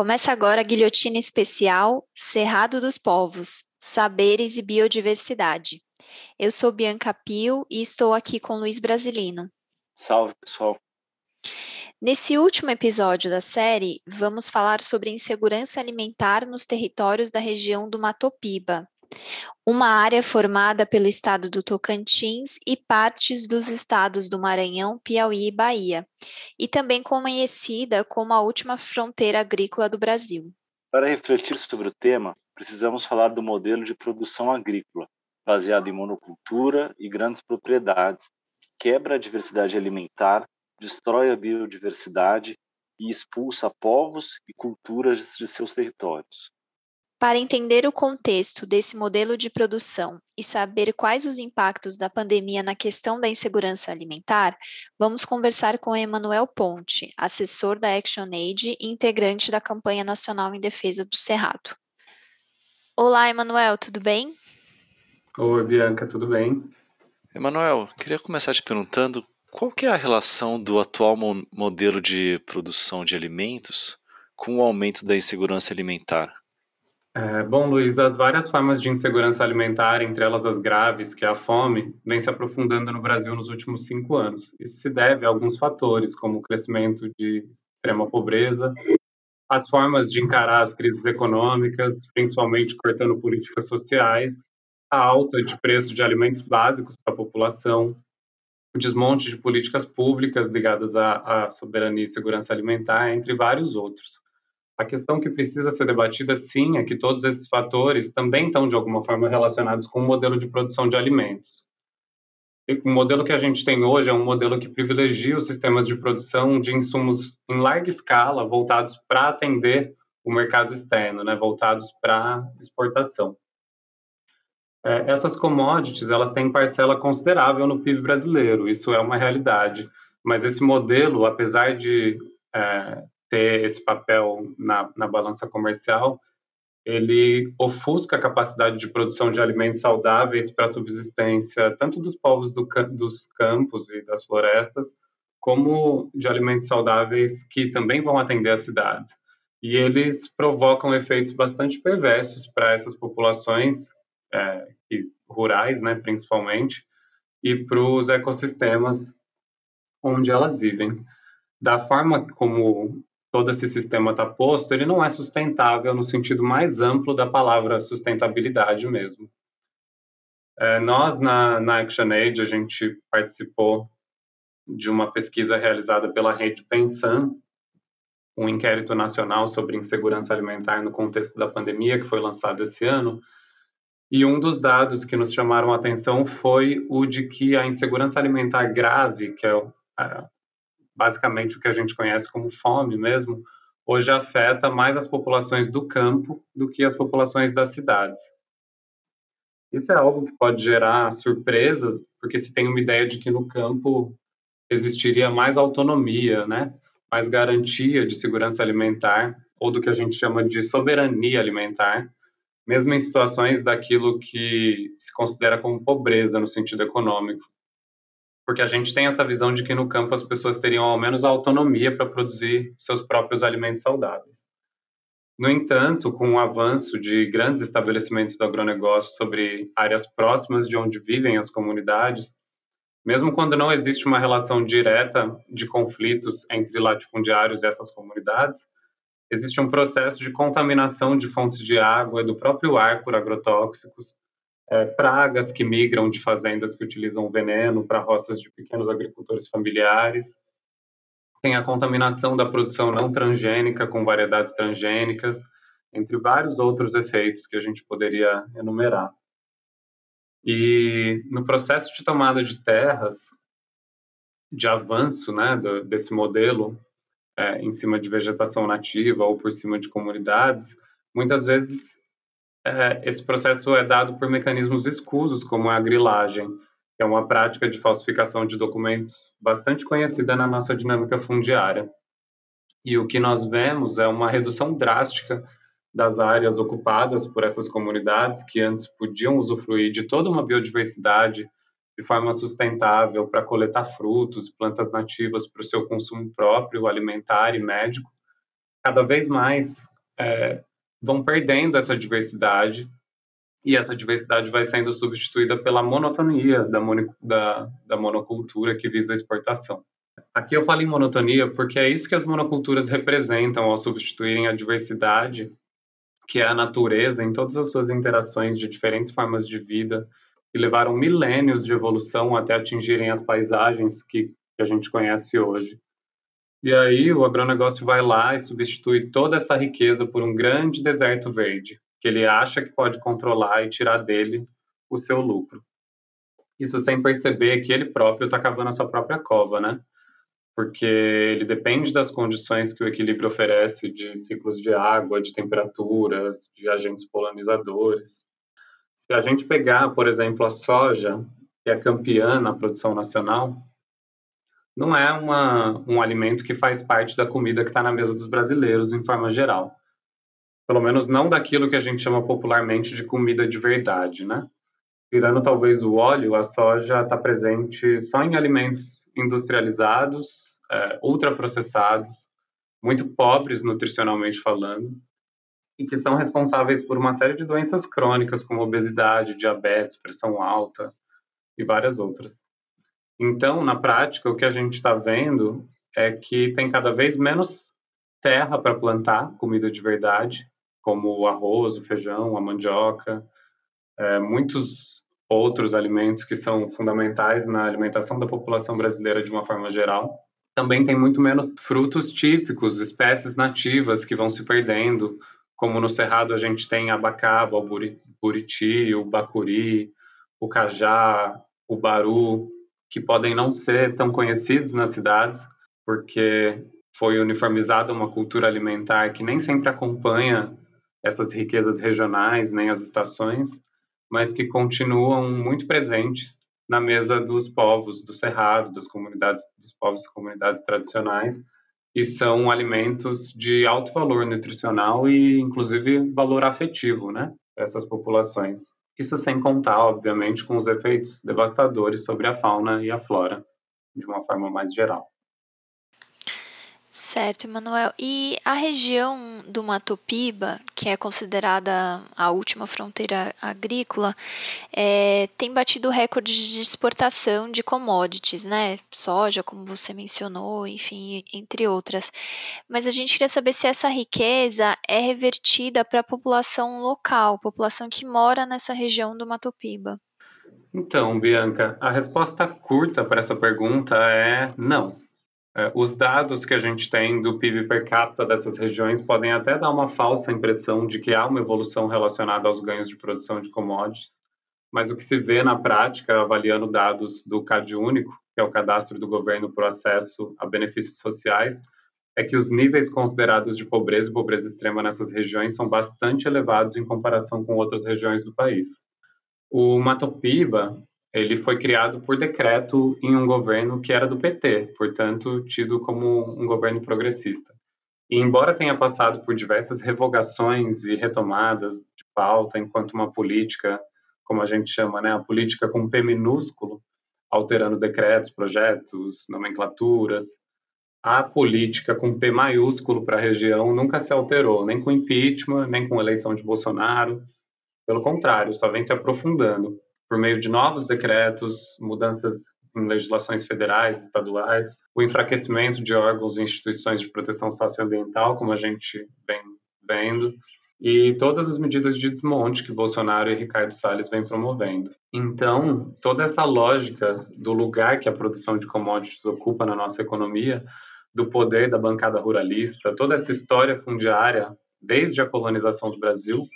Começa agora a guilhotina especial Cerrado dos Povos, Saberes e Biodiversidade. Eu sou Bianca Pio e estou aqui com Luiz Brasilino. Salve, pessoal. Nesse último episódio da série, vamos falar sobre insegurança alimentar nos territórios da região do Matopiba, uma área formada pelo estado do Tocantins e partes dos estados do Maranhão, Piauí e Bahia, e também conhecida como a última fronteira agrícola do Brasil. Para refletir sobre o tema, precisamos falar do modelo de produção agrícola, baseado em monocultura e grandes propriedades, que quebra a diversidade alimentar, destrói a biodiversidade e expulsa povos e culturas de seus territórios. Para entender o contexto desse modelo de produção e saber quais os impactos da pandemia na questão da insegurança alimentar, vamos conversar com Emanuel Ponte, assessor da ActionAid e integrante da campanha nacional em defesa do Cerrado. Olá, Emanuel, tudo bem? Oi, Bianca, tudo bem? Emanuel, queria começar te perguntando qual que é a relação do atual mo modelo de produção de alimentos com o aumento da insegurança alimentar? É, bom, Luiz, as várias formas de insegurança alimentar, entre elas as graves, que é a fome, vem se aprofundando no Brasil nos últimos cinco anos. Isso se deve a alguns fatores, como o crescimento de extrema pobreza, as formas de encarar as crises econômicas, principalmente cortando políticas sociais, a alta de preço de alimentos básicos para a população, o desmonte de políticas públicas ligadas à, à soberania e segurança alimentar, entre vários outros. A questão que precisa ser debatida, sim, é que todos esses fatores também estão, de alguma forma, relacionados com o modelo de produção de alimentos. E o modelo que a gente tem hoje é um modelo que privilegia os sistemas de produção de insumos em larga escala, voltados para atender o mercado externo, né, voltados para exportação. É, essas commodities elas têm parcela considerável no PIB brasileiro, isso é uma realidade. Mas esse modelo, apesar de é, ter esse papel na, na balança comercial, ele ofusca a capacidade de produção de alimentos saudáveis para a subsistência tanto dos povos do, dos campos e das florestas, como de alimentos saudáveis que também vão atender as cidades. E eles provocam efeitos bastante perversos para essas populações é, rurais, né, principalmente, e para os ecossistemas onde elas vivem. Da forma como todo esse sistema está posto, ele não é sustentável no sentido mais amplo da palavra sustentabilidade mesmo. É, nós, na, na ActionAid, a gente participou de uma pesquisa realizada pela Rede Pensan, um inquérito nacional sobre insegurança alimentar no contexto da pandemia, que foi lançado esse ano, e um dos dados que nos chamaram a atenção foi o de que a insegurança alimentar grave, que é basicamente o que a gente conhece como fome mesmo, hoje afeta mais as populações do campo do que as populações das cidades. Isso é algo que pode gerar surpresas, porque se tem uma ideia de que no campo existiria mais autonomia, né? mais garantia de segurança alimentar, ou do que a gente chama de soberania alimentar, mesmo em situações daquilo que se considera como pobreza no sentido econômico porque a gente tem essa visão de que no campo as pessoas teriam ao menos a autonomia para produzir seus próprios alimentos saudáveis. No entanto, com o avanço de grandes estabelecimentos do agronegócio sobre áreas próximas de onde vivem as comunidades, mesmo quando não existe uma relação direta de conflitos entre latifundiários e essas comunidades, existe um processo de contaminação de fontes de água e do próprio ar por agrotóxicos, é, pragas que migram de fazendas que utilizam veneno para roças de pequenos agricultores familiares, tem a contaminação da produção não transgênica com variedades transgênicas, entre vários outros efeitos que a gente poderia enumerar. E no processo de tomada de terras, de avanço né, do, desse modelo é, em cima de vegetação nativa ou por cima de comunidades, muitas vezes é, esse processo é dado por mecanismos escusos, como a grilagem, que é uma prática de falsificação de documentos bastante conhecida na nossa dinâmica fundiária. E o que nós vemos é uma redução drástica das áreas ocupadas por essas comunidades que antes podiam usufruir de toda uma biodiversidade de forma sustentável para coletar frutos, plantas nativas para o seu consumo próprio, alimentar e médico, cada vez mais é, vão perdendo essa diversidade e essa diversidade vai sendo substituída pela monotonia da, da, da monocultura que visa a exportação. Aqui eu falo em monotonia porque é isso que as monoculturas representam ao substituírem a diversidade, que é a natureza em todas as suas interações de diferentes formas de vida, que levaram milênios de evolução até atingirem as paisagens que a gente conhece hoje. E aí o agronegócio vai lá e substitui toda essa riqueza por um grande deserto verde, que ele acha que pode controlar e tirar dele o seu lucro. Isso sem perceber que ele próprio está cavando a sua própria cova, né? Porque ele depende das condições que o equilíbrio oferece de ciclos de água, de temperaturas, de agentes polinizadores. Se a gente pegar, por exemplo, a soja, que é campeã na produção nacional, não é uma, um alimento que faz parte da comida que está na mesa dos brasileiros, em forma geral. Pelo menos não daquilo que a gente chama popularmente de comida de verdade, né? Tirando talvez o óleo, a soja está presente só em alimentos industrializados, é, ultraprocessados, muito pobres nutricionalmente falando, e que são responsáveis por uma série de doenças crônicas, como obesidade, diabetes, pressão alta e várias outras. Então, na prática, o que a gente está vendo é que tem cada vez menos terra para plantar comida de verdade, como o arroz, o feijão, a mandioca, é, muitos outros alimentos que são fundamentais na alimentação da população brasileira de uma forma geral. Também tem muito menos frutos típicos, espécies nativas que vão se perdendo, como no Cerrado a gente tem abacaba, o buriti, o bacuri, o cajá, o baru, que podem não ser tão conhecidos nas cidades, porque foi uniformizada uma cultura alimentar que nem sempre acompanha essas riquezas regionais, nem as estações, mas que continuam muito presentes na mesa dos povos do Cerrado, das comunidades, dos povos e comunidades tradicionais, e são alimentos de alto valor nutricional e, inclusive, valor afetivo, né, para essas populações. Isso sem contar, obviamente, com os efeitos devastadores sobre a fauna e a flora, de uma forma mais geral. Certo, Emanuel. E a região do Mato Piba, que é considerada a última fronteira agrícola, é, tem batido recordes de exportação de commodities, né? Soja, como você mencionou, enfim, entre outras. Mas a gente queria saber se essa riqueza é revertida para a população local, população que mora nessa região do Mato Piba. Então, Bianca, a resposta curta para essa pergunta é não. É, os dados que a gente tem do PIB per capita dessas regiões podem até dar uma falsa impressão de que há uma evolução relacionada aos ganhos de produção de commodities, mas o que se vê na prática, avaliando dados do CAD Único, que é o cadastro do governo para o acesso a benefícios sociais, é que os níveis considerados de pobreza e pobreza extrema nessas regiões são bastante elevados em comparação com outras regiões do país. O Matopiba ele foi criado por decreto em um governo que era do PT, portanto, tido como um governo progressista. E embora tenha passado por diversas revogações e retomadas de pauta enquanto uma política, como a gente chama, né, a política com P minúsculo, alterando decretos, projetos, nomenclaturas, a política com P maiúsculo para a região nunca se alterou, nem com impeachment, nem com eleição de Bolsonaro. Pelo contrário, só vem se aprofundando por meio de novos decretos, mudanças em legislações federais, estaduais, o enfraquecimento de órgãos e instituições de proteção socioambiental, como a gente vem vendo, e todas as medidas de desmonte que Bolsonaro e Ricardo Salles vêm promovendo. Então, toda essa lógica do lugar que a produção de commodities ocupa na nossa economia, do poder da bancada ruralista, toda essa história fundiária desde a colonização do Brasil,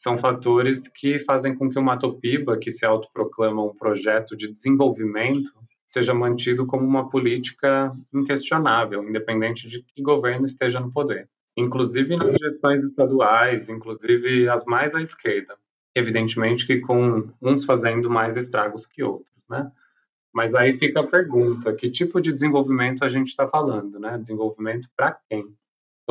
são fatores que fazem com que o Matopiba, que se autoproclama um projeto de desenvolvimento, seja mantido como uma política inquestionável, independente de que governo esteja no poder. Inclusive nas gestões estaduais, inclusive as mais à esquerda. Evidentemente que com uns fazendo mais estragos que outros, né? Mas aí fica a pergunta: que tipo de desenvolvimento a gente está falando, né? Desenvolvimento para quem?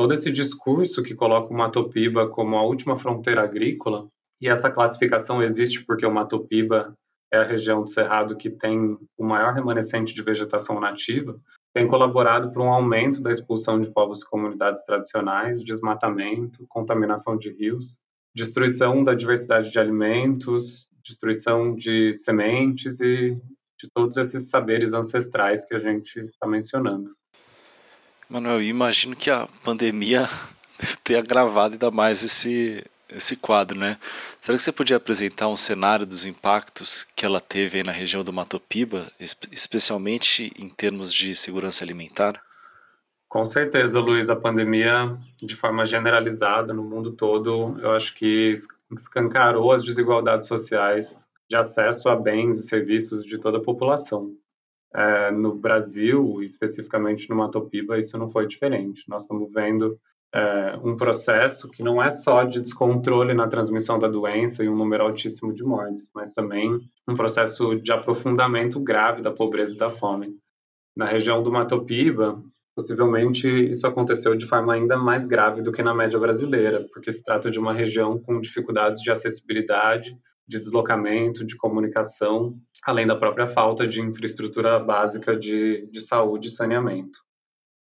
Todo esse discurso que coloca o Mato Piba como a última fronteira agrícola, e essa classificação existe porque o Mato Piba é a região do Cerrado que tem o maior remanescente de vegetação nativa, tem colaborado para um aumento da expulsão de povos e comunidades tradicionais, desmatamento, contaminação de rios, destruição da diversidade de alimentos, destruição de sementes e de todos esses saberes ancestrais que a gente está mencionando. Manuel, imagino que a pandemia deve ter agravado ainda mais esse, esse quadro, né? Será que você podia apresentar um cenário dos impactos que ela teve na região do Mato Piba, especialmente em termos de segurança alimentar? Com certeza, Luiz, a pandemia, de forma generalizada no mundo todo, eu acho que escancarou as desigualdades sociais de acesso a bens e serviços de toda a população. É, no Brasil, especificamente no Mato Piba, isso não foi diferente. Nós estamos vendo é, um processo que não é só de descontrole na transmissão da doença e um número altíssimo de mortes, mas também um processo de aprofundamento grave da pobreza e da fome. Na região do Mato Piba, possivelmente isso aconteceu de forma ainda mais grave do que na média brasileira, porque se trata de uma região com dificuldades de acessibilidade, de deslocamento, de comunicação, além da própria falta de infraestrutura básica de, de saúde e saneamento.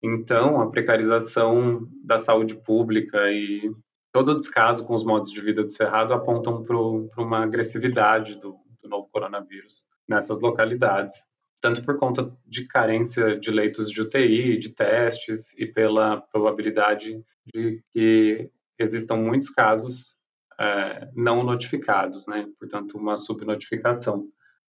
Então, a precarização da saúde pública e todo o descaso com os modos de vida do Cerrado apontam para uma agressividade do, do novo coronavírus nessas localidades, tanto por conta de carência de leitos de UTI, de testes e pela probabilidade de que existam muitos casos é, não notificados, né? portanto, uma subnotificação.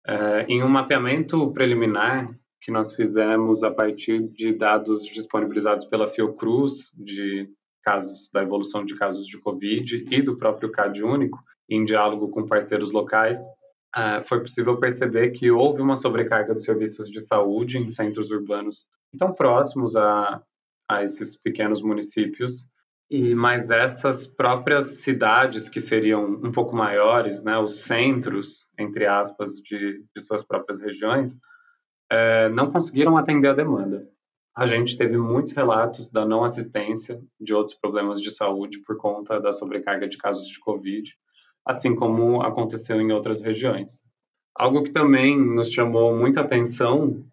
É, em um mapeamento preliminar que nós fizemos a partir de dados disponibilizados pela Fiocruz, de casos da evolução de casos de Covid e do próprio CAD único, em diálogo com parceiros locais, uh, foi possível perceber que houve uma sobrecarga dos serviços de saúde em centros urbanos tão próximos a, a esses pequenos municípios, e mas essas próprias cidades que seriam um pouco maiores, né, os centros, entre aspas, de, de suas próprias regiões, é, não conseguiram atender a demanda. A gente teve muitos relatos da não assistência de outros problemas de saúde por conta da sobrecarga de casos de Covid, assim como aconteceu em outras regiões. Algo que também nos chamou muita atenção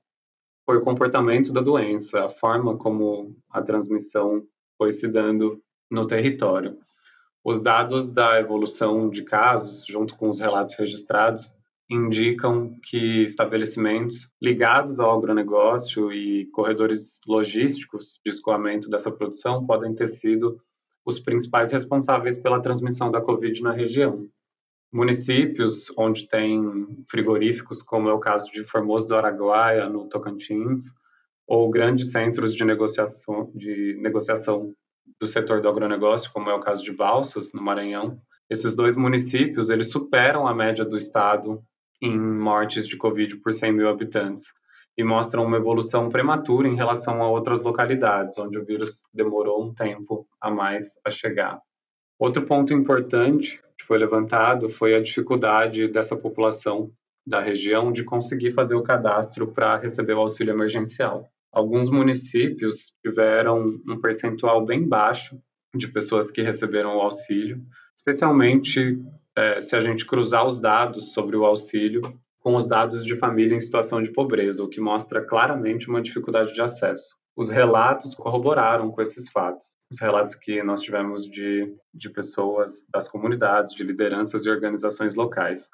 foi o comportamento da doença, a forma como a transmissão foi se dando no território. Os dados da evolução de casos, junto com os relatos registrados, indicam que estabelecimentos ligados ao agronegócio e corredores logísticos de escoamento dessa produção podem ter sido os principais responsáveis pela transmissão da Covid na região. Municípios onde tem frigoríficos, como é o caso de Formoso do Araguaia, no Tocantins, ou grandes centros de negociação, de negociação do setor do agronegócio, como é o caso de Balsas, no Maranhão, esses dois municípios eles superam a média do estado em mortes de Covid por 100 mil habitantes e mostram uma evolução prematura em relação a outras localidades, onde o vírus demorou um tempo a mais a chegar. Outro ponto importante que foi levantado foi a dificuldade dessa população da região de conseguir fazer o cadastro para receber o auxílio emergencial. Alguns municípios tiveram um percentual bem baixo de pessoas que receberam o auxílio, especialmente é, se a gente cruzar os dados sobre o auxílio com os dados de família em situação de pobreza, o que mostra claramente uma dificuldade de acesso. Os relatos corroboraram com esses fatos. Os relatos que nós tivemos de, de pessoas das comunidades, de lideranças e organizações locais.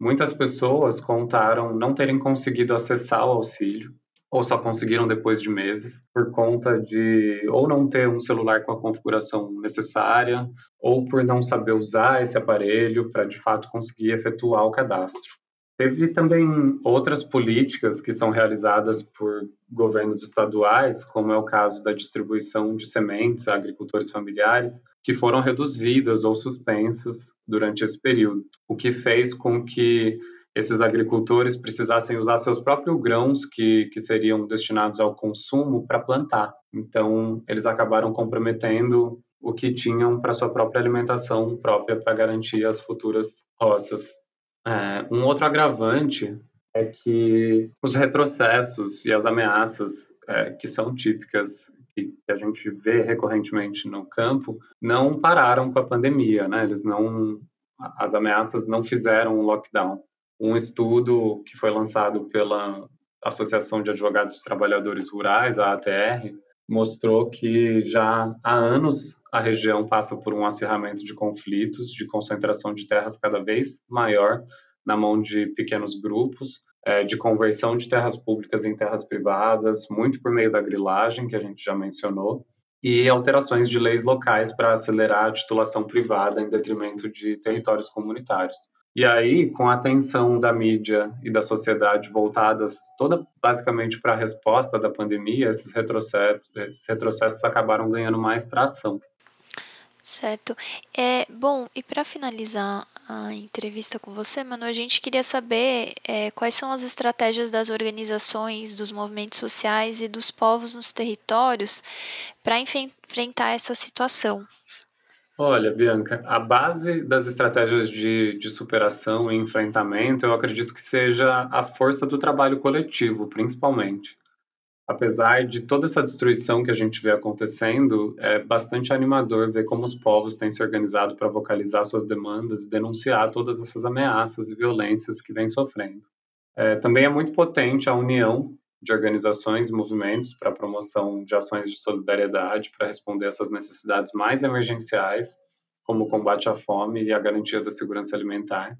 Muitas pessoas contaram não terem conseguido acessar o auxílio ou só conseguiram depois de meses, por conta de ou não ter um celular com a configuração necessária, ou por não saber usar esse aparelho para de fato conseguir efetuar o cadastro. Teve também outras políticas que são realizadas por governos estaduais, como é o caso da distribuição de sementes a agricultores familiares, que foram reduzidas ou suspensas durante esse período, o que fez com que esses agricultores precisassem usar seus próprios grãos que, que seriam destinados ao consumo para plantar. Então, eles acabaram comprometendo o que tinham para sua própria alimentação própria para garantir as futuras roças. É, um outro agravante é que os retrocessos e as ameaças é, que são típicas que a gente vê recorrentemente no campo não pararam com a pandemia, né? Eles não as ameaças não fizeram um lockdown um estudo que foi lançado pela Associação de Advogados e Trabalhadores Rurais, a ATR, mostrou que já há anos a região passa por um acirramento de conflitos, de concentração de terras cada vez maior na mão de pequenos grupos, é, de conversão de terras públicas em terras privadas, muito por meio da grilagem, que a gente já mencionou, e alterações de leis locais para acelerar a titulação privada em detrimento de territórios comunitários. E aí, com a atenção da mídia e da sociedade voltadas toda basicamente para a resposta da pandemia, esses retrocessos, esses retrocessos acabaram ganhando mais tração. Certo. É, bom, e para finalizar a entrevista com você, mano, a gente queria saber é, quais são as estratégias das organizações, dos movimentos sociais e dos povos nos territórios para enfrentar essa situação. Olha, Bianca, a base das estratégias de, de superação e enfrentamento, eu acredito que seja a força do trabalho coletivo, principalmente apesar de toda essa destruição que a gente vê acontecendo, é bastante animador ver como os povos têm se organizado para vocalizar suas demandas e denunciar todas essas ameaças e violências que vêm sofrendo. É, também é muito potente a união de organizações e movimentos para promoção de ações de solidariedade para responder essas necessidades mais emergenciais, como o combate à fome e a garantia da segurança alimentar.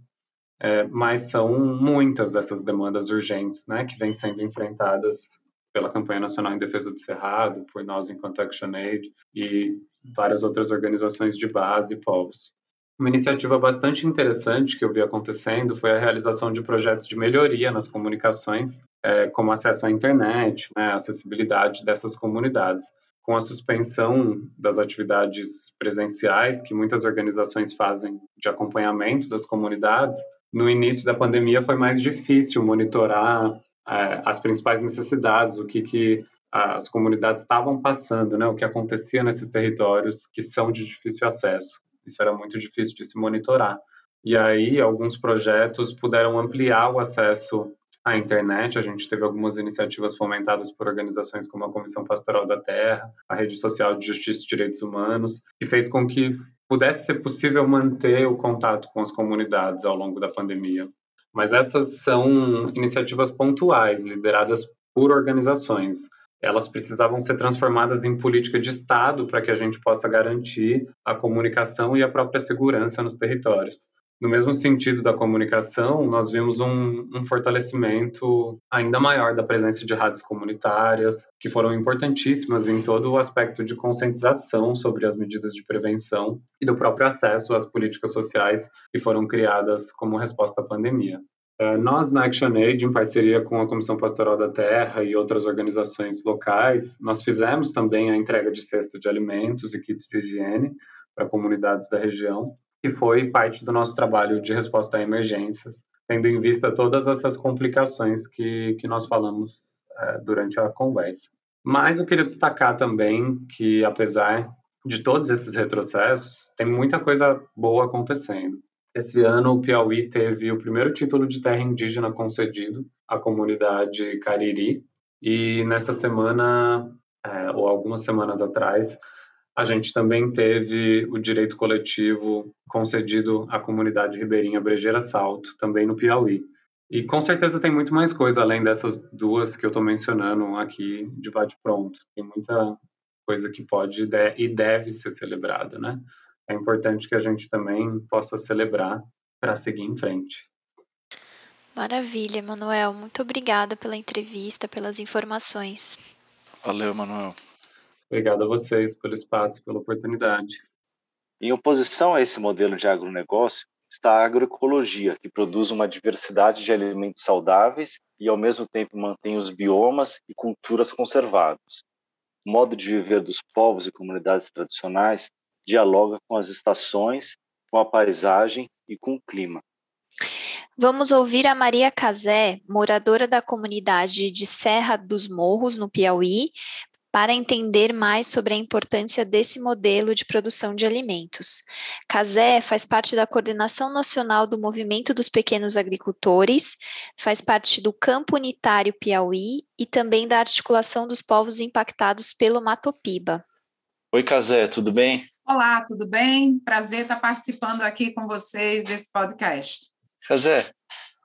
É, mas são muitas essas demandas urgentes né, que vêm sendo enfrentadas pela Campanha Nacional em Defesa do Cerrado, por nós enquanto ActionAid e várias outras organizações de base e povos. Uma iniciativa bastante interessante que eu vi acontecendo foi a realização de projetos de melhoria nas comunicações, é, como acesso à internet, né, acessibilidade dessas comunidades. Com a suspensão das atividades presenciais que muitas organizações fazem de acompanhamento das comunidades, no início da pandemia foi mais difícil monitorar é, as principais necessidades, o que, que as comunidades estavam passando, né, o que acontecia nesses territórios que são de difícil acesso. Isso era muito difícil de se monitorar. E aí, alguns projetos puderam ampliar o acesso à internet. A gente teve algumas iniciativas fomentadas por organizações como a Comissão Pastoral da Terra, a Rede Social de Justiça e Direitos Humanos, que fez com que pudesse ser possível manter o contato com as comunidades ao longo da pandemia. Mas essas são iniciativas pontuais, lideradas por organizações. Elas precisavam ser transformadas em política de Estado para que a gente possa garantir a comunicação e a própria segurança nos territórios. No mesmo sentido da comunicação, nós vimos um, um, fortalecimento ainda maior da presença de rádios comunitárias, que foram importantíssimas em todo o aspecto de conscientização sobre as medidas de prevenção e do próprio acesso às políticas sociais que foram criadas como resposta à pandemia. É, nós, na ActionAid, em parceria com a Comissão Pastoral da Terra e outras organizações locais, nós fizemos também a entrega de cesta de alimentos e kits de higiene para comunidades da região, que foi parte do nosso trabalho de resposta a emergências, tendo em vista todas essas complicações que, que nós falamos é, durante a conversa. Mas eu queria destacar também que, apesar de todos esses retrocessos, tem muita coisa boa acontecendo. Esse ano, o Piauí teve o primeiro título de terra indígena concedido à comunidade Cariri, e nessa semana, é, ou algumas semanas atrás, a gente também teve o direito coletivo concedido à comunidade ribeirinha Brejeira Salto, também no Piauí. E com certeza tem muito mais coisa além dessas duas que eu estou mencionando aqui de bate-pronto. Tem muita coisa que pode e deve ser celebrada, né? É importante que a gente também possa celebrar para seguir em frente. Maravilha, Manuel. Muito obrigada pela entrevista, pelas informações. Valeu, Manuel. Obrigado a vocês pelo espaço e pela oportunidade. Em oposição a esse modelo de agronegócio está a agroecologia, que produz uma diversidade de alimentos saudáveis e, ao mesmo tempo, mantém os biomas e culturas conservados. O modo de viver dos povos e comunidades tradicionais dialoga com as estações, com a paisagem e com o clima. Vamos ouvir a Maria Casé, moradora da comunidade de Serra dos Morros, no Piauí, para entender mais sobre a importância desse modelo de produção de alimentos. Casé faz parte da coordenação nacional do Movimento dos Pequenos Agricultores, faz parte do Campo Unitário Piauí e também da articulação dos povos impactados pelo Matopiba. Oi, Casé, tudo bem? Olá, tudo bem? Prazer estar participando aqui com vocês desse podcast. Casé,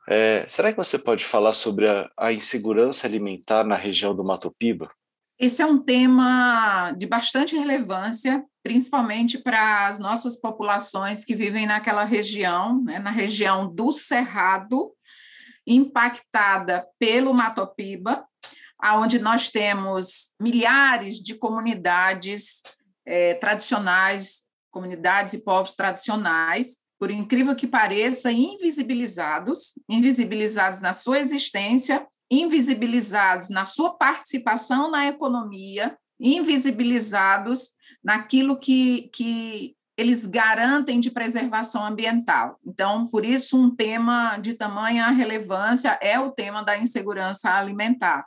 É, será que você pode falar sobre a, a insegurança alimentar na região do Mato Piba? Esse é um tema de bastante relevância, principalmente para as nossas populações que vivem naquela região, né, na região do Cerrado, impactada pelo Matopiba, aonde nós temos milhares de comunidades é, tradicionais, comunidades e povos tradicionais, por incrível que pareça, invisibilizados, invisibilizados na sua existência, invisibilizados na sua participação na economia, invisibilizados naquilo que, que eles garantem de preservação ambiental. Então, por isso, um tema de tamanha relevância é o tema da insegurança alimentar.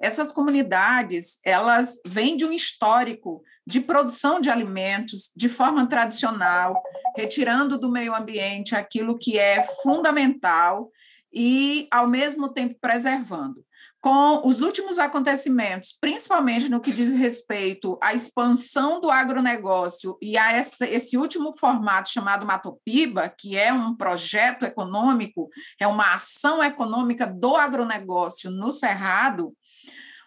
Essas comunidades, elas vêm de um histórico de produção de alimentos de forma tradicional, retirando do meio ambiente aquilo que é fundamental e, ao mesmo tempo, preservando. Com os últimos acontecimentos, principalmente no que diz respeito à expansão do agronegócio e a essa, esse último formato chamado Matopiba, que é um projeto econômico, é uma ação econômica do agronegócio no Cerrado,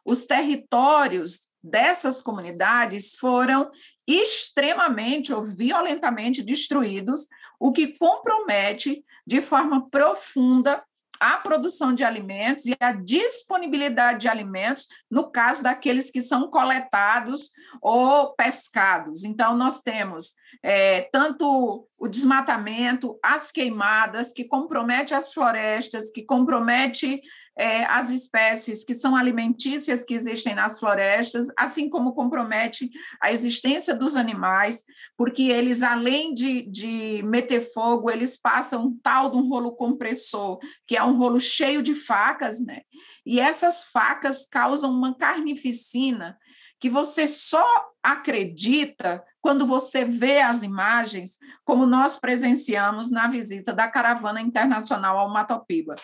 os territórios dessas comunidades foram extremamente ou violentamente destruídos, o que compromete de forma profunda a produção de alimentos e a disponibilidade de alimentos no caso daqueles que são coletados ou pescados. Então, nós temos é, tanto o desmatamento, as queimadas, que compromete as florestas, que compromete é, as espécies que são alimentícias que existem nas florestas, assim como compromete a existência dos animais, porque eles, além de, de meter fogo, eles passam um tal de um rolo compressor, que é um rolo cheio de facas, né? E essas facas causam uma carnificina que você só acredita quando você vê as imagens, como nós presenciamos na visita da caravana internacional ao Matopiba.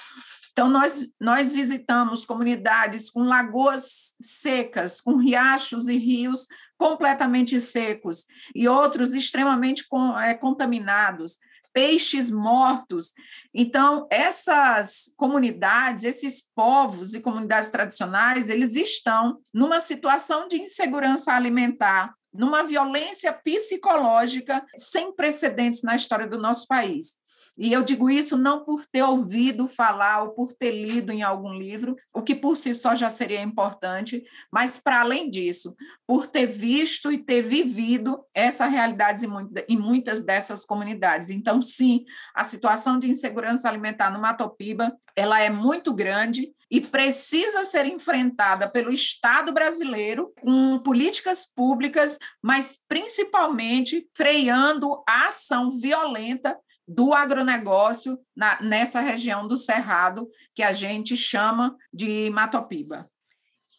Então, nós, nós visitamos comunidades com lagoas secas, com riachos e rios completamente secos, e outros extremamente com, é, contaminados, peixes mortos. Então, essas comunidades, esses povos e comunidades tradicionais, eles estão numa situação de insegurança alimentar, numa violência psicológica sem precedentes na história do nosso país. E eu digo isso não por ter ouvido falar ou por ter lido em algum livro, o que por si só já seria importante, mas para além disso, por ter visto e ter vivido essa realidade em muitas dessas comunidades. Então, sim, a situação de insegurança alimentar no Matopiba, ela é muito grande e precisa ser enfrentada pelo Estado brasileiro com políticas públicas, mas principalmente freando a ação violenta do agronegócio na, nessa região do Cerrado, que a gente chama de Matopiba.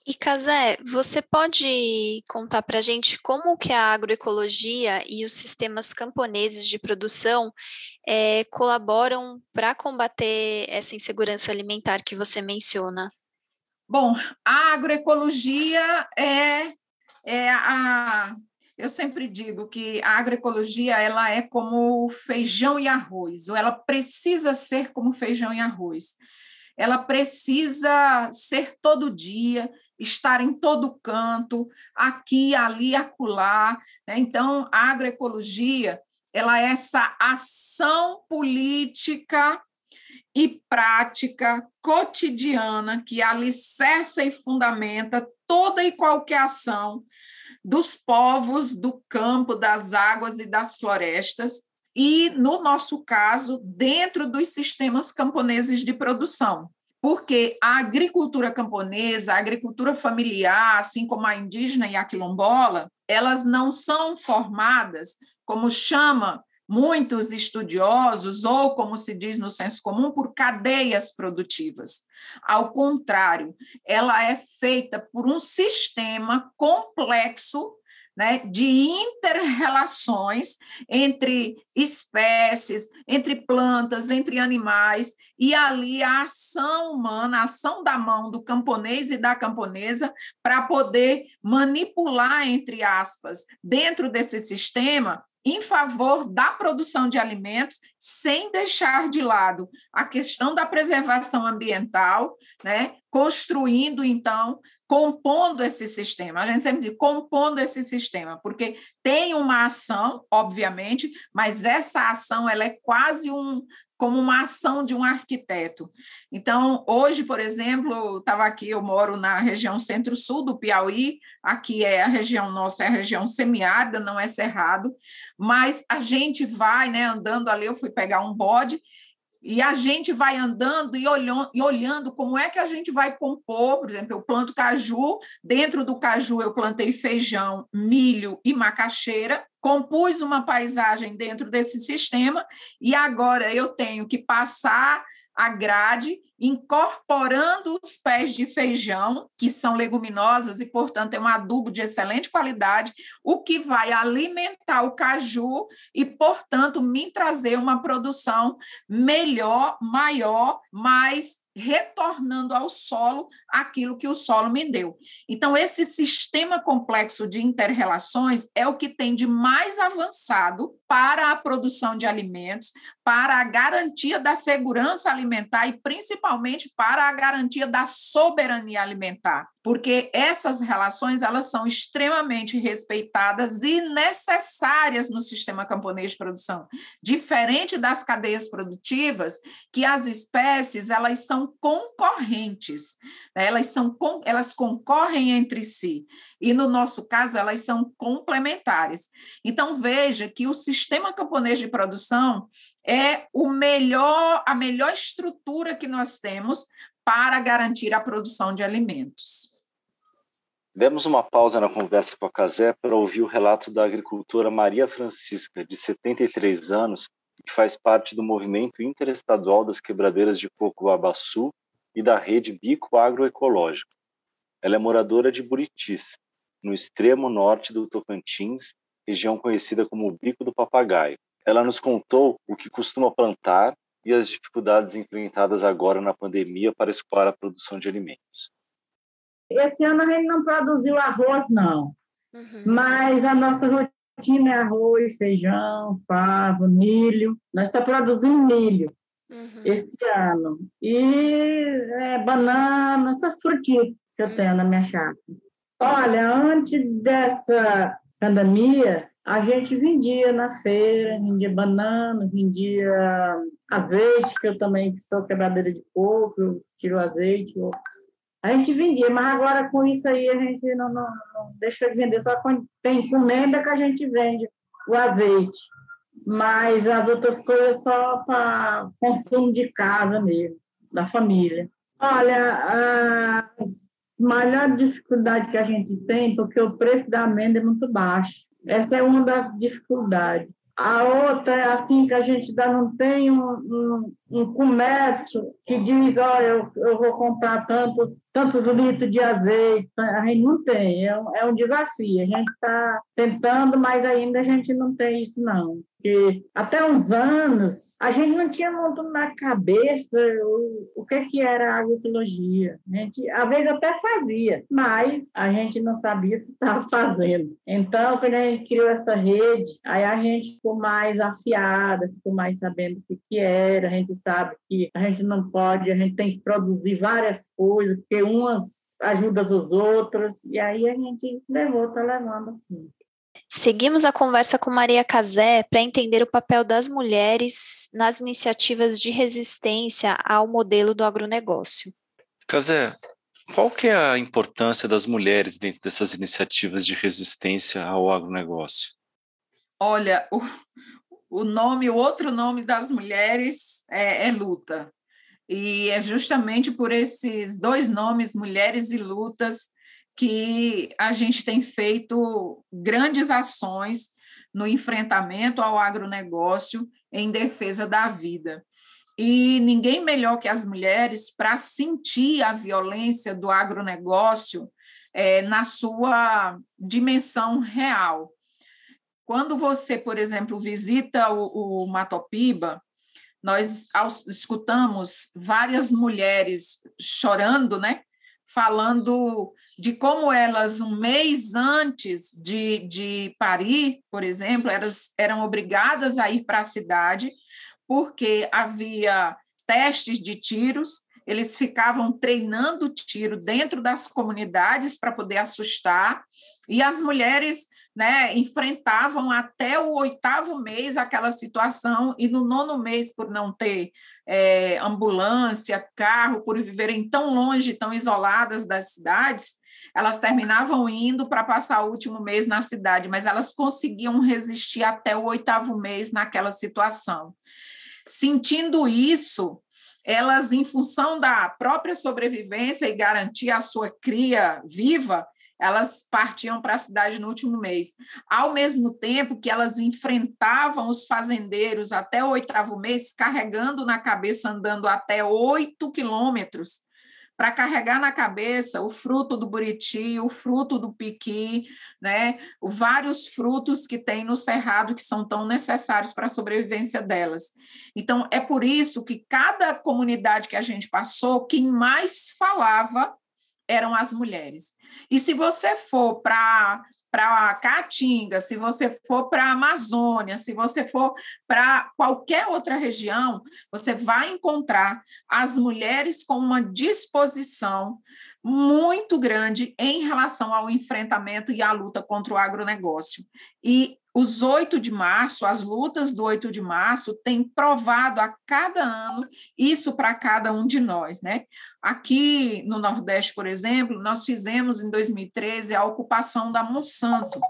E Casé, você pode contar para a gente como que a agroecologia e os sistemas camponeses de produção é, colaboram para combater essa insegurança alimentar que você menciona? Bom, a agroecologia é, é a eu sempre digo que a agroecologia ela é como feijão e arroz, ou ela precisa ser como feijão e arroz. Ela precisa ser todo dia, estar em todo canto, aqui, ali, acolá. Né? Então, a agroecologia ela é essa ação política e prática cotidiana que alicerça e fundamenta toda e qualquer ação dos povos do campo, das águas e das florestas, e, no nosso caso, dentro dos sistemas camponeses de produção. Porque a agricultura camponesa, a agricultura familiar, assim como a indígena e a quilombola, elas não são formadas, como chama muitos estudiosos, ou como se diz no senso comum, por cadeias produtivas. Ao contrário, ela é feita por um sistema complexo né, de interrelações entre espécies, entre plantas, entre animais, e ali a ação humana, a ação da mão do camponês e da camponesa para poder manipular, entre aspas, dentro desse sistema, em favor da produção de alimentos, sem deixar de lado a questão da preservação ambiental, né? construindo, então, compondo esse sistema. A gente sempre diz compondo esse sistema, porque tem uma ação, obviamente, mas essa ação ela é quase um como uma ação de um arquiteto. Então, hoje, por exemplo, estava aqui, eu moro na região centro-sul do Piauí, aqui é a região nossa, é a região semiárida, não é cerrado, mas a gente vai, né, andando ali, eu fui pegar um bode, e a gente vai andando e olhando, e olhando como é que a gente vai compor, por exemplo, eu planto caju, dentro do caju eu plantei feijão, milho e macaxeira, compus uma paisagem dentro desse sistema, e agora eu tenho que passar a grade, incorporando os pés de feijão, que são leguminosas e, portanto, é um adubo de excelente qualidade, o que vai alimentar o caju e, portanto, me trazer uma produção melhor, maior, mais retornando ao solo aquilo que o solo me deu. Então, esse sistema complexo de interrelações é o que tem de mais avançado para a produção de alimentos, para a garantia da segurança alimentar e principalmente para a garantia da soberania alimentar, porque essas relações elas são extremamente respeitadas e necessárias no sistema camponês de produção, diferente das cadeias produtivas, que as espécies elas são concorrentes, né? elas são elas concorrem entre si e no nosso caso elas são complementares. Então veja que o sistema camponês de produção é o melhor, a melhor estrutura que nós temos para garantir a produção de alimentos. Demos uma pausa na conversa com a Casé para ouvir o relato da agricultora Maria Francisca, de 73 anos, que faz parte do movimento interestadual das quebradeiras de coco e da rede Bico Agroecológico. Ela é moradora de Buritis, no extremo norte do Tocantins, região conhecida como Bico do Papagaio. Ela nos contou o que costuma plantar e as dificuldades enfrentadas agora na pandemia para escoar a produção de alimentos. Esse ano a gente não produziu arroz, não. Uhum. Mas a nossa rotina é arroz, feijão, favo, milho. Nós só produzimos milho uhum. esse ano. E é, banana, essas frutinhas que eu tenho na minha chácara. Olha, antes dessa pandemia, a gente vendia na feira, vendia banana, vendia azeite, que eu também sou quebradeira de coco, eu tiro azeite. Eu... A gente vendia, mas agora com isso aí a gente não, não, não deixa de vender, só quando tem encomenda que a gente vende o azeite. Mas as outras coisas só para consumo de casa mesmo, da família. Olha, as maiores dificuldades que a gente tem, porque o preço da amêndoa é muito baixo. Essa é uma das dificuldades. A outra é assim que a gente ainda não tem um, um, um comércio que diz, olha, eu, eu vou comprar tantos, tantos litros de azeite. A gente não tem, é um, é um desafio. A gente está tentando, mas ainda a gente não tem isso, não porque até uns anos a gente não tinha muito na cabeça o, o que, que era agrociologia. A gente, às vezes, até fazia, mas a gente não sabia se estava fazendo. Então, quando a gente criou essa rede, aí a gente ficou mais afiada, ficou mais sabendo o que, que era, a gente sabe que a gente não pode, a gente tem que produzir várias coisas, porque umas ajudam os outros, e aí a gente levou, está levando assim. Seguimos a conversa com Maria Casé para entender o papel das mulheres nas iniciativas de resistência ao modelo do agronegócio. Casé, qual que é a importância das mulheres dentro dessas iniciativas de resistência ao agronegócio? Olha, o, o nome, o outro nome das mulheres é, é luta. E é justamente por esses dois nomes, mulheres e lutas, que a gente tem feito grandes ações no enfrentamento ao agronegócio em defesa da vida. E ninguém melhor que as mulheres para sentir a violência do agronegócio é, na sua dimensão real. Quando você, por exemplo, visita o, o Matopiba, nós escutamos várias mulheres chorando, né? Falando de como elas, um mês antes de, de parir, por exemplo, elas eram obrigadas a ir para a cidade, porque havia testes de tiros, eles ficavam treinando tiro dentro das comunidades para poder assustar, e as mulheres né, enfrentavam até o oitavo mês aquela situação, e no nono mês, por não ter é, ambulância, carro, por viverem tão longe, tão isoladas das cidades, elas terminavam indo para passar o último mês na cidade, mas elas conseguiam resistir até o oitavo mês naquela situação. Sentindo isso, elas, em função da própria sobrevivência e garantir a sua cria viva, elas partiam para a cidade no último mês. Ao mesmo tempo que elas enfrentavam os fazendeiros até o oitavo mês, carregando na cabeça, andando até oito quilômetros, para carregar na cabeça o fruto do buriti, o fruto do piqui, né? vários frutos que tem no cerrado que são tão necessários para a sobrevivência delas. Então, é por isso que cada comunidade que a gente passou, quem mais falava eram as mulheres. E se você for para a Caatinga, se você for para a Amazônia, se você for para qualquer outra região, você vai encontrar as mulheres com uma disposição muito grande em relação ao enfrentamento e à luta contra o agronegócio. E os 8 de março, as lutas do 8 de março têm provado a cada ano isso para cada um de nós, né? Aqui no Nordeste, por exemplo, nós fizemos em 2013 a ocupação da Monsanto.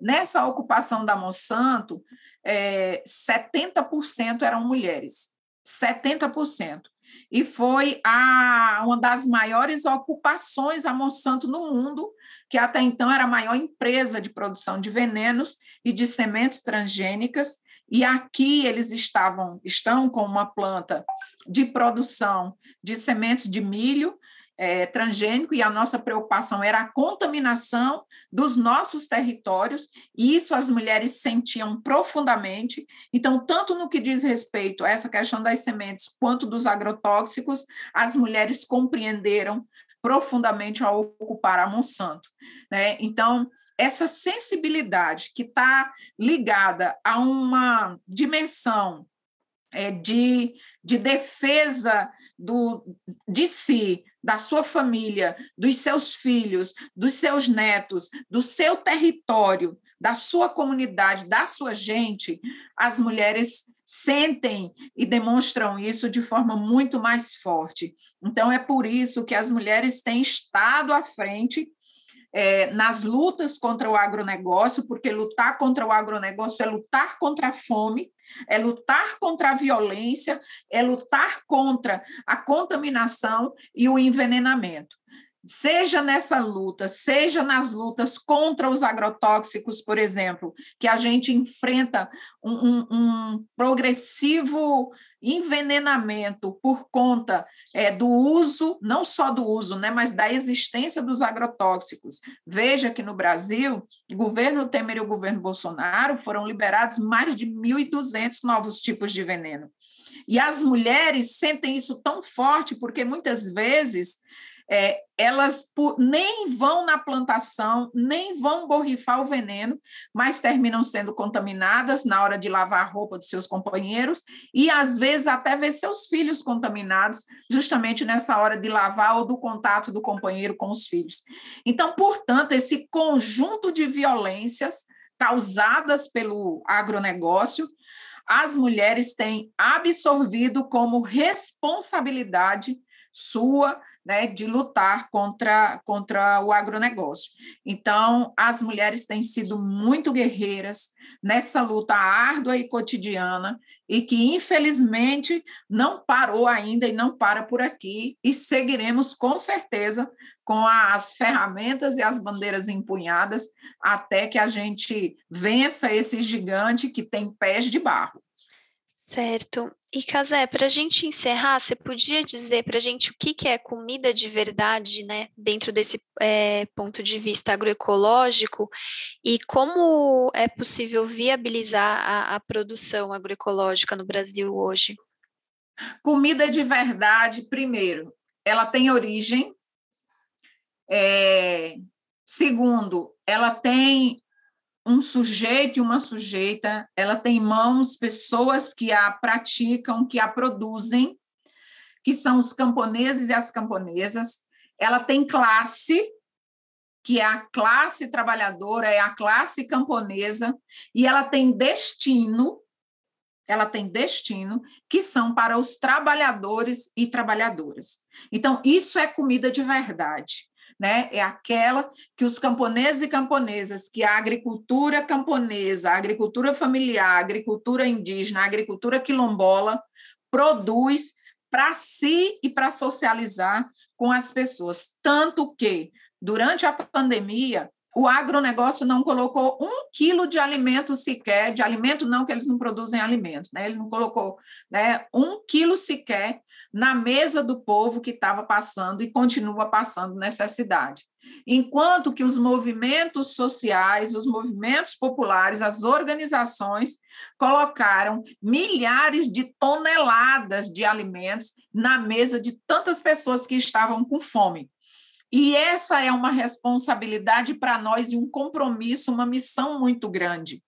Nessa ocupação da Monsanto, é, 70% eram mulheres, 70% e foi a, uma das maiores ocupações a Monsanto no mundo, que até então era a maior empresa de produção de venenos e de sementes transgênicas, e aqui eles estavam estão com uma planta de produção de sementes de milho é, transgênico e a nossa preocupação era a contaminação dos nossos territórios, e isso as mulheres sentiam profundamente. Então, tanto no que diz respeito a essa questão das sementes quanto dos agrotóxicos, as mulheres compreenderam profundamente ao ocupar a Monsanto. Né? Então, essa sensibilidade que está ligada a uma dimensão é, de, de defesa do, de si, da sua família, dos seus filhos, dos seus netos, do seu território, da sua comunidade, da sua gente, as mulheres sentem e demonstram isso de forma muito mais forte. Então, é por isso que as mulheres têm estado à frente é, nas lutas contra o agronegócio, porque lutar contra o agronegócio é lutar contra a fome, é lutar contra a violência, é lutar contra a contaminação e o envenenamento. Seja nessa luta, seja nas lutas contra os agrotóxicos, por exemplo, que a gente enfrenta um, um, um progressivo envenenamento por conta é, do uso, não só do uso, né, mas da existência dos agrotóxicos. Veja que no Brasil, o governo Temer e o governo Bolsonaro foram liberados mais de 1.200 novos tipos de veneno. E as mulheres sentem isso tão forte porque muitas vezes é, elas nem vão na plantação, nem vão borrifar o veneno, mas terminam sendo contaminadas na hora de lavar a roupa dos seus companheiros e às vezes até ver seus filhos contaminados, justamente nessa hora de lavar ou do contato do companheiro com os filhos. Então, portanto, esse conjunto de violências causadas pelo agronegócio as mulheres têm absorvido como responsabilidade sua né, de lutar contra, contra o agronegócio. Então, as mulheres têm sido muito guerreiras nessa luta árdua e cotidiana e que, infelizmente, não parou ainda e não para por aqui, e seguiremos com certeza com as ferramentas e as bandeiras empunhadas até que a gente vença esse gigante que tem pés de barro. Certo. E Casé, para a gente encerrar, você podia dizer para a gente o que, que é comida de verdade, né, dentro desse é, ponto de vista agroecológico e como é possível viabilizar a, a produção agroecológica no Brasil hoje? Comida de verdade, primeiro, ela tem origem. É, segundo, ela tem um sujeito e uma sujeita, ela tem mãos, pessoas que a praticam, que a produzem, que são os camponeses e as camponesas. Ela tem classe, que é a classe trabalhadora, é a classe camponesa, e ela tem destino, ela tem destino, que são para os trabalhadores e trabalhadoras. Então, isso é comida de verdade né? É aquela que os camponeses e camponesas, que a agricultura camponesa, a agricultura familiar, a agricultura indígena, a agricultura quilombola produz para si e para socializar com as pessoas. Tanto que, durante a pandemia, o agronegócio não colocou um quilo de alimento sequer, de alimento não, que eles não produzem alimentos, né? Eles não colocou né, um quilo sequer na mesa do povo que estava passando e continua passando necessidade. Enquanto que os movimentos sociais, os movimentos populares, as organizações colocaram milhares de toneladas de alimentos na mesa de tantas pessoas que estavam com fome. E essa é uma responsabilidade para nós e um compromisso, uma missão muito grande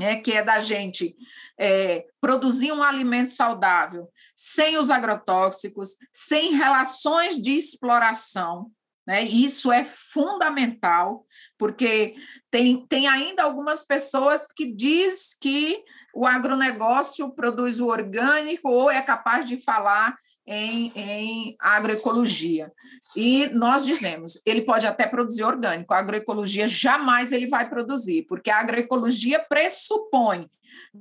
né, que é da gente é, produzir um alimento saudável sem os agrotóxicos, sem relações de exploração. Né? Isso é fundamental, porque tem, tem ainda algumas pessoas que diz que o agronegócio produz o orgânico ou é capaz de falar em, em agroecologia. E nós dizemos, ele pode até produzir orgânico, a agroecologia jamais ele vai produzir, porque a agroecologia pressupõe,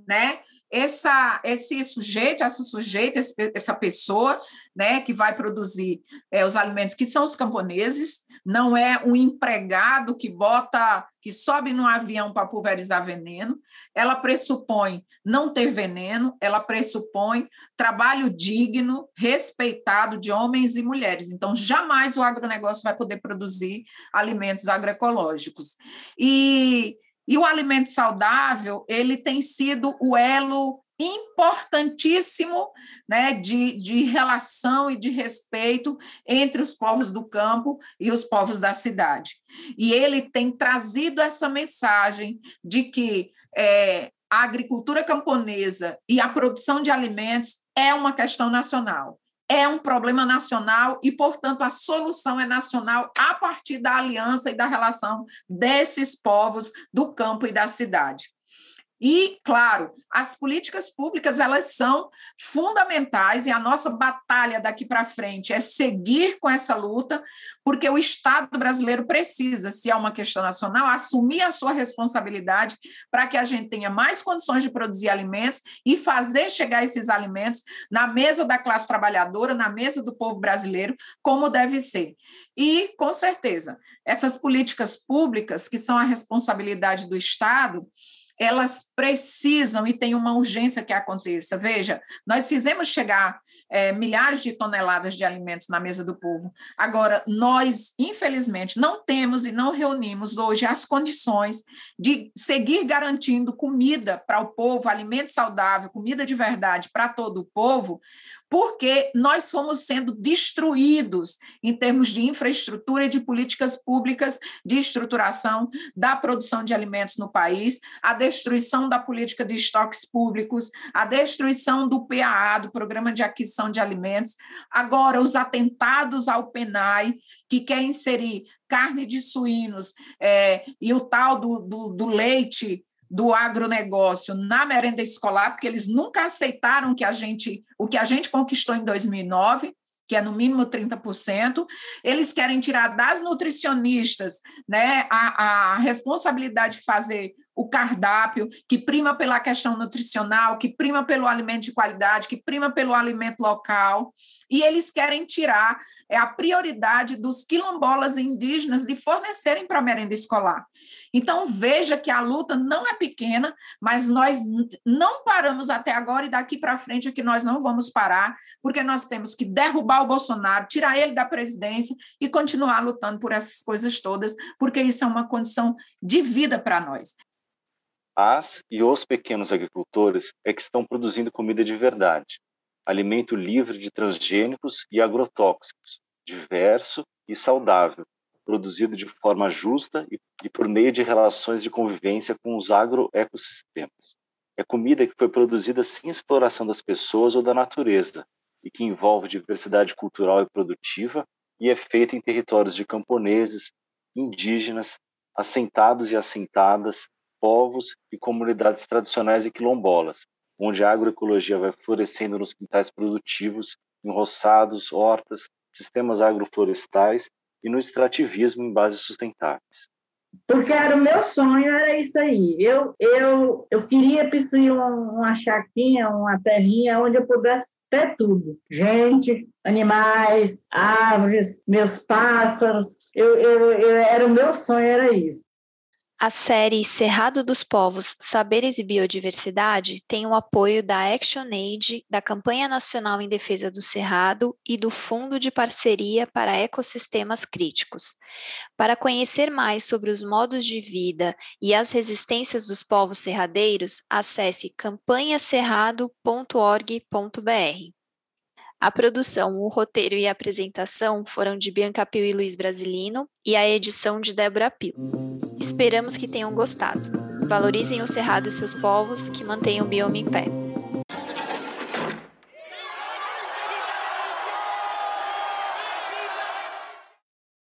né, essa, esse sujeito, essa sujeita, essa pessoa, né, que vai produzir é, os alimentos, que são os camponeses, não é um empregado que bota, que sobe no avião para pulverizar veneno, ela pressupõe não ter veneno, ela pressupõe trabalho digno, respeitado de homens e mulheres. Então, jamais o agronegócio vai poder produzir alimentos agroecológicos. E, e o alimento saudável, ele tem sido o elo importantíssimo né, de, de relação e de respeito entre os povos do campo e os povos da cidade. E ele tem trazido essa mensagem de que é, a agricultura camponesa e a produção de alimentos é uma questão nacional. É um problema nacional e, portanto, a solução é nacional a partir da aliança e da relação desses povos do campo e da cidade. E, claro, as políticas públicas elas são fundamentais e a nossa batalha daqui para frente é seguir com essa luta, porque o Estado brasileiro precisa, se é uma questão nacional, assumir a sua responsabilidade para que a gente tenha mais condições de produzir alimentos e fazer chegar esses alimentos na mesa da classe trabalhadora, na mesa do povo brasileiro, como deve ser. E, com certeza, essas políticas públicas, que são a responsabilidade do Estado, elas precisam e tem uma urgência que aconteça. Veja, nós fizemos chegar é, milhares de toneladas de alimentos na mesa do povo. Agora, nós, infelizmente, não temos e não reunimos hoje as condições de seguir garantindo comida para o povo, alimento saudável, comida de verdade para todo o povo, porque nós fomos sendo destruídos em termos de infraestrutura e de políticas públicas de estruturação da produção de alimentos no país, a destruição da política de estoques públicos, a destruição do PAA, do Programa de Aquisição de Alimentos, agora os atentados ao PENAI, que quer inserir carne de suínos é, e o tal do, do, do leite do agronegócio na merenda escolar, porque eles nunca aceitaram que a gente, o que a gente conquistou em 2009, que é no mínimo 30%, eles querem tirar das nutricionistas né, a, a responsabilidade de fazer o cardápio, que prima pela questão nutricional, que prima pelo alimento de qualidade, que prima pelo alimento local, e eles querem tirar é a prioridade dos quilombolas indígenas de fornecerem para a merenda escolar. Então, veja que a luta não é pequena, mas nós não paramos até agora e daqui para frente é que nós não vamos parar, porque nós temos que derrubar o Bolsonaro, tirar ele da presidência e continuar lutando por essas coisas todas, porque isso é uma condição de vida para nós. As e os pequenos agricultores é que estão produzindo comida de verdade alimento livre de transgênicos e agrotóxicos, diverso e saudável, produzido de forma justa e, e por meio de relações de convivência com os agroecossistemas. É comida que foi produzida sem exploração das pessoas ou da natureza e que envolve diversidade cultural e produtiva e é feita em territórios de camponeses, indígenas, assentados e assentadas, povos e comunidades tradicionais e quilombolas, onde a agroecologia vai florescendo nos quintais produtivos, em roçados, hortas, sistemas agroflorestais e no extrativismo em bases sustentáveis. Porque era o meu sonho, era isso aí. Eu, eu, eu queria possuir uma chaquinha, uma terrinha onde eu pudesse ter tudo. Gente, animais, árvores, meus pássaros. Eu, eu, eu, era o meu sonho, era isso. A série Cerrado dos Povos, Saberes e Biodiversidade tem o apoio da ActionAid, da Campanha Nacional em Defesa do Cerrado e do Fundo de Parceria para Ecossistemas Críticos. Para conhecer mais sobre os modos de vida e as resistências dos povos serradeiros, acesse campanhacerrado.org.br. A produção, o roteiro e a apresentação foram de Bianca Pio e Luiz Brasilino e a edição de Débora Pio. Esperamos que tenham gostado. Valorizem o cerrado e seus povos, que mantenham o bioma em pé.